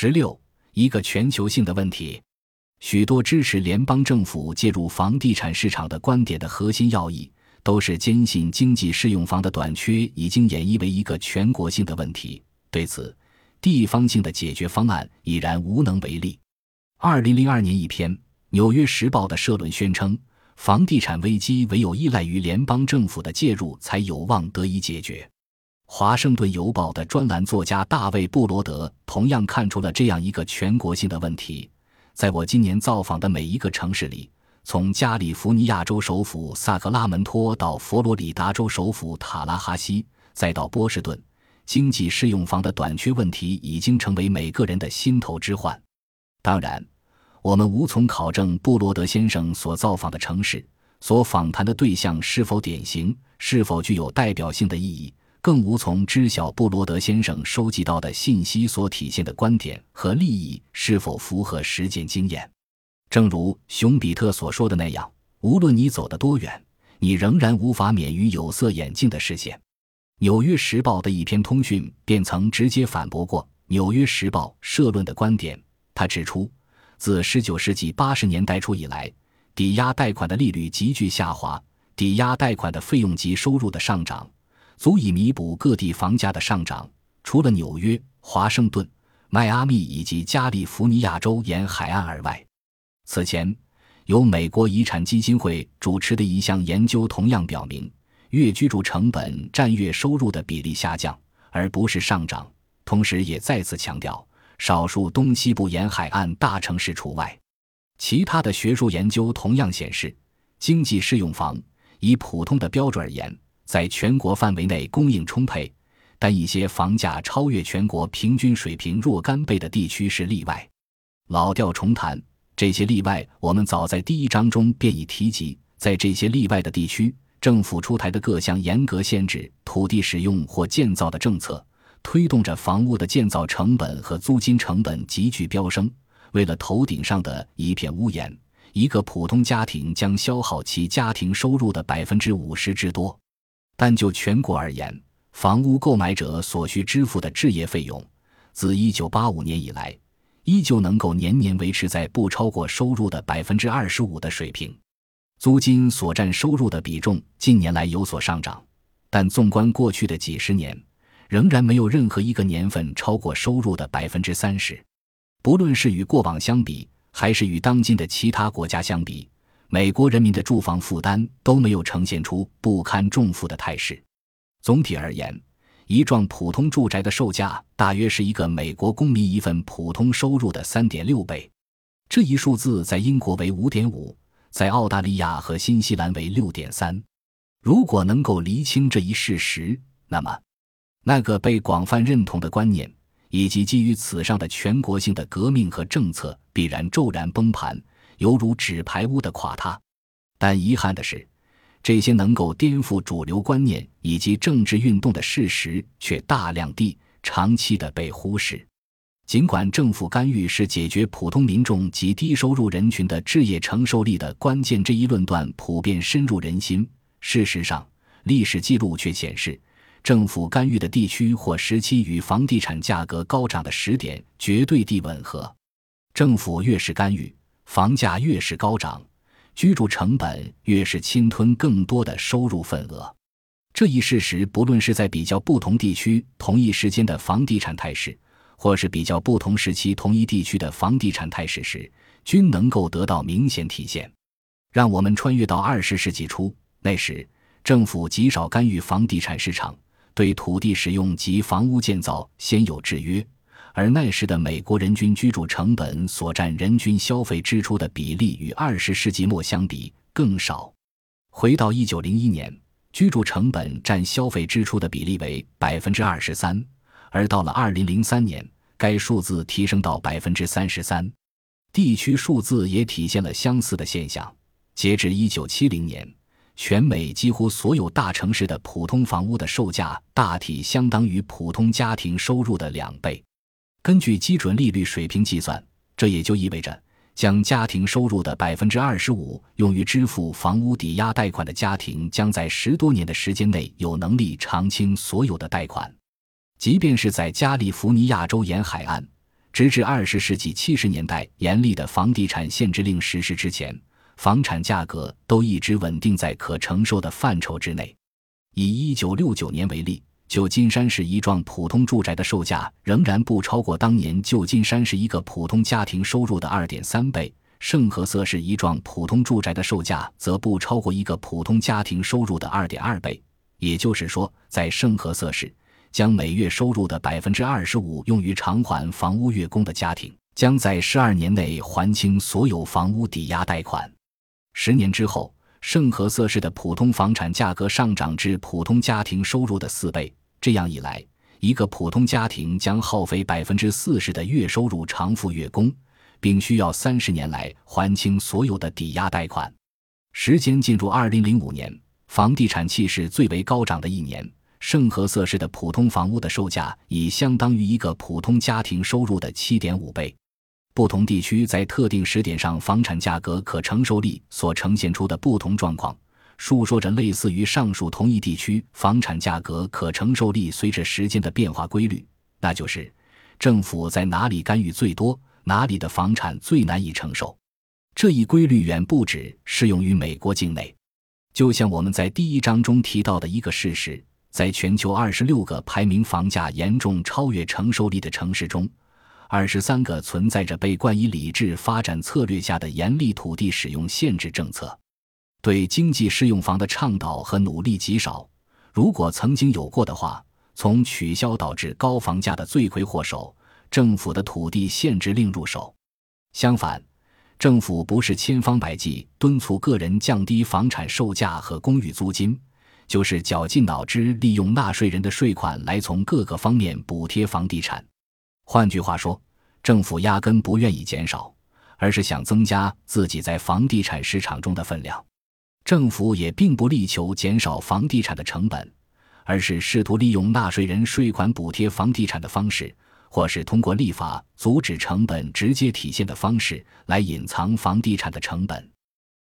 十六，一个全球性的问题。许多支持联邦政府介入房地产市场的观点的核心要义，都是坚信经济适用房的短缺已经演绎为一个全国性的问题。对此，地方性的解决方案已然无能为力。二零零二年一篇《纽约时报》的社论宣称，房地产危机唯有依赖于联邦政府的介入，才有望得以解决。《华盛顿邮报》的专栏作家大卫·布罗德同样看出了这样一个全国性的问题。在我今年造访的每一个城市里，从加利福尼亚州首府萨克拉门托到佛罗里达州首府塔拉哈西，再到波士顿，经济适用房的短缺问题已经成为每个人的心头之患。当然，我们无从考证布罗德先生所造访的城市所访谈的对象是否典型，是否具有代表性的意义。更无从知晓布罗德先生收集到的信息所体现的观点和利益是否符合实践经验。正如熊彼特所说的那样，无论你走得多远，你仍然无法免于有色眼镜的视线。《纽约时报》的一篇通讯便曾直接反驳过《纽约时报》社论的观点。他指出，自19世纪80年代初以来，抵押贷款的利率急剧下滑，抵押贷款的费用及收入的上涨。足以弥补各地房价的上涨。除了纽约、华盛顿、迈阿密以及加利福尼亚州沿海岸而外，此前由美国遗产基金会主持的一项研究同样表明，月居住成本占月收入的比例下降，而不是上涨。同时，也再次强调，少数东西部沿海岸大城市除外。其他的学术研究同样显示，经济适用房以普通的标准而言。在全国范围内供应充沛，但一些房价超越全国平均水平若干倍的地区是例外。老调重弹，这些例外我们早在第一章中便已提及。在这些例外的地区，政府出台的各项严格限制土地使用或建造的政策，推动着房屋的建造成本和租金成本急剧飙升。为了头顶上的一片屋檐，一个普通家庭将消耗其家庭收入的百分之五十之多。但就全国而言，房屋购买者所需支付的置业费用，自1985年以来，依旧能够年年维持在不超过收入的百分之二十五的水平。租金所占收入的比重近年来有所上涨，但纵观过去的几十年，仍然没有任何一个年份超过收入的百分之三十。不论是与过往相比，还是与当今的其他国家相比。美国人民的住房负担都没有呈现出不堪重负的态势。总体而言，一幢普通住宅的售价大约是一个美国公民一份普通收入的三点六倍。这一数字在英国为五点五，在澳大利亚和新西兰为六点三。如果能够厘清这一事实，那么那个被广泛认同的观念以及基于此上的全国性的革命和政策必然骤然崩盘。犹如纸牌屋的垮塌，但遗憾的是，这些能够颠覆主流观念以及政治运动的事实却大量地、长期的被忽视。尽管政府干预是解决普通民众及低收入人群的置业承受力的关键，这一论断普遍深入人心。事实上，历史记录却显示，政府干预的地区或时期与房地产价格高涨的时点绝对地吻合。政府越是干预。房价越是高涨，居住成本越是侵吞更多的收入份额。这一事实，不论是在比较不同地区同一时间的房地产态势，或是比较不同时期同一地区的房地产态势时，均能够得到明显体现。让我们穿越到二十世纪初，那时政府极少干预房地产市场，对土地使用及房屋建造先有制约。而那时的美国人均居住成本所占人均消费支出的比例与二十世纪末相比更少。回到一九零一年，居住成本占消费支出的比例为百分之二十三，而到了二零零三年，该数字提升到百分之三十三。地区数字也体现了相似的现象。截至一九七零年，全美几乎所有大城市的普通房屋的售价大体相当于普通家庭收入的两倍。根据基准利率水平计算，这也就意味着，将家庭收入的百分之二十五用于支付房屋抵押贷款的家庭，将在十多年的时间内有能力偿清所有的贷款。即便是在加利福尼亚州沿海岸，直至二十世纪七十年代严厉的房地产限制令实施之前，房产价格都一直稳定在可承受的范畴之内。以一九六九年为例，旧金山市一幢普通住宅的售价仍然不超过当年旧金山市一个普通家庭收入的二点三倍。圣何塞市一幢普通住宅的售价则不超过一个普通家庭收入的二点二倍。也就是说，在圣何塞市，将每月收入的百分之二十五用于偿还房屋月供的家庭，将在十二年内还清所有房屋抵押贷款。十年之后，圣何塞市的普通房产价格上涨至普通家庭收入的四倍。这样一来，一个普通家庭将耗费百分之四十的月收入偿付月供。并需要三十年来还清所有的抵押贷款。时间进入二零零五年，房地产气势最为高涨的一年，圣何塞市的普通房屋的售价已相当于一个普通家庭收入的七点五倍。不同地区在特定时点上房产价格可承受力所呈现出的不同状况，述说着类似于上述同一地区房产价格可承受力随着时间的变化规律，那就是政府在哪里干预最多。哪里的房产最难以承受？这一规律远不止适用于美国境内。就像我们在第一章中提到的一个事实，在全球二十六个排名房价严重超越承受力的城市中，二十三个存在着被冠以理智发展策略下的严厉土地使用限制政策。对经济适用房的倡导和努力极少。如果曾经有过的话，从取消导致高房价的罪魁祸首。政府的土地限制令入手，相反，政府不是千方百计敦促个人降低房产售价和公寓租金，就是绞尽脑汁利用纳税人的税款来从各个方面补贴房地产。换句话说，政府压根不愿意减少，而是想增加自己在房地产市场中的分量。政府也并不力求减少房地产的成本，而是试图利用纳税人税款补贴房地产的方式。或是通过立法阻止成本直接体现的方式来隐藏房地产的成本。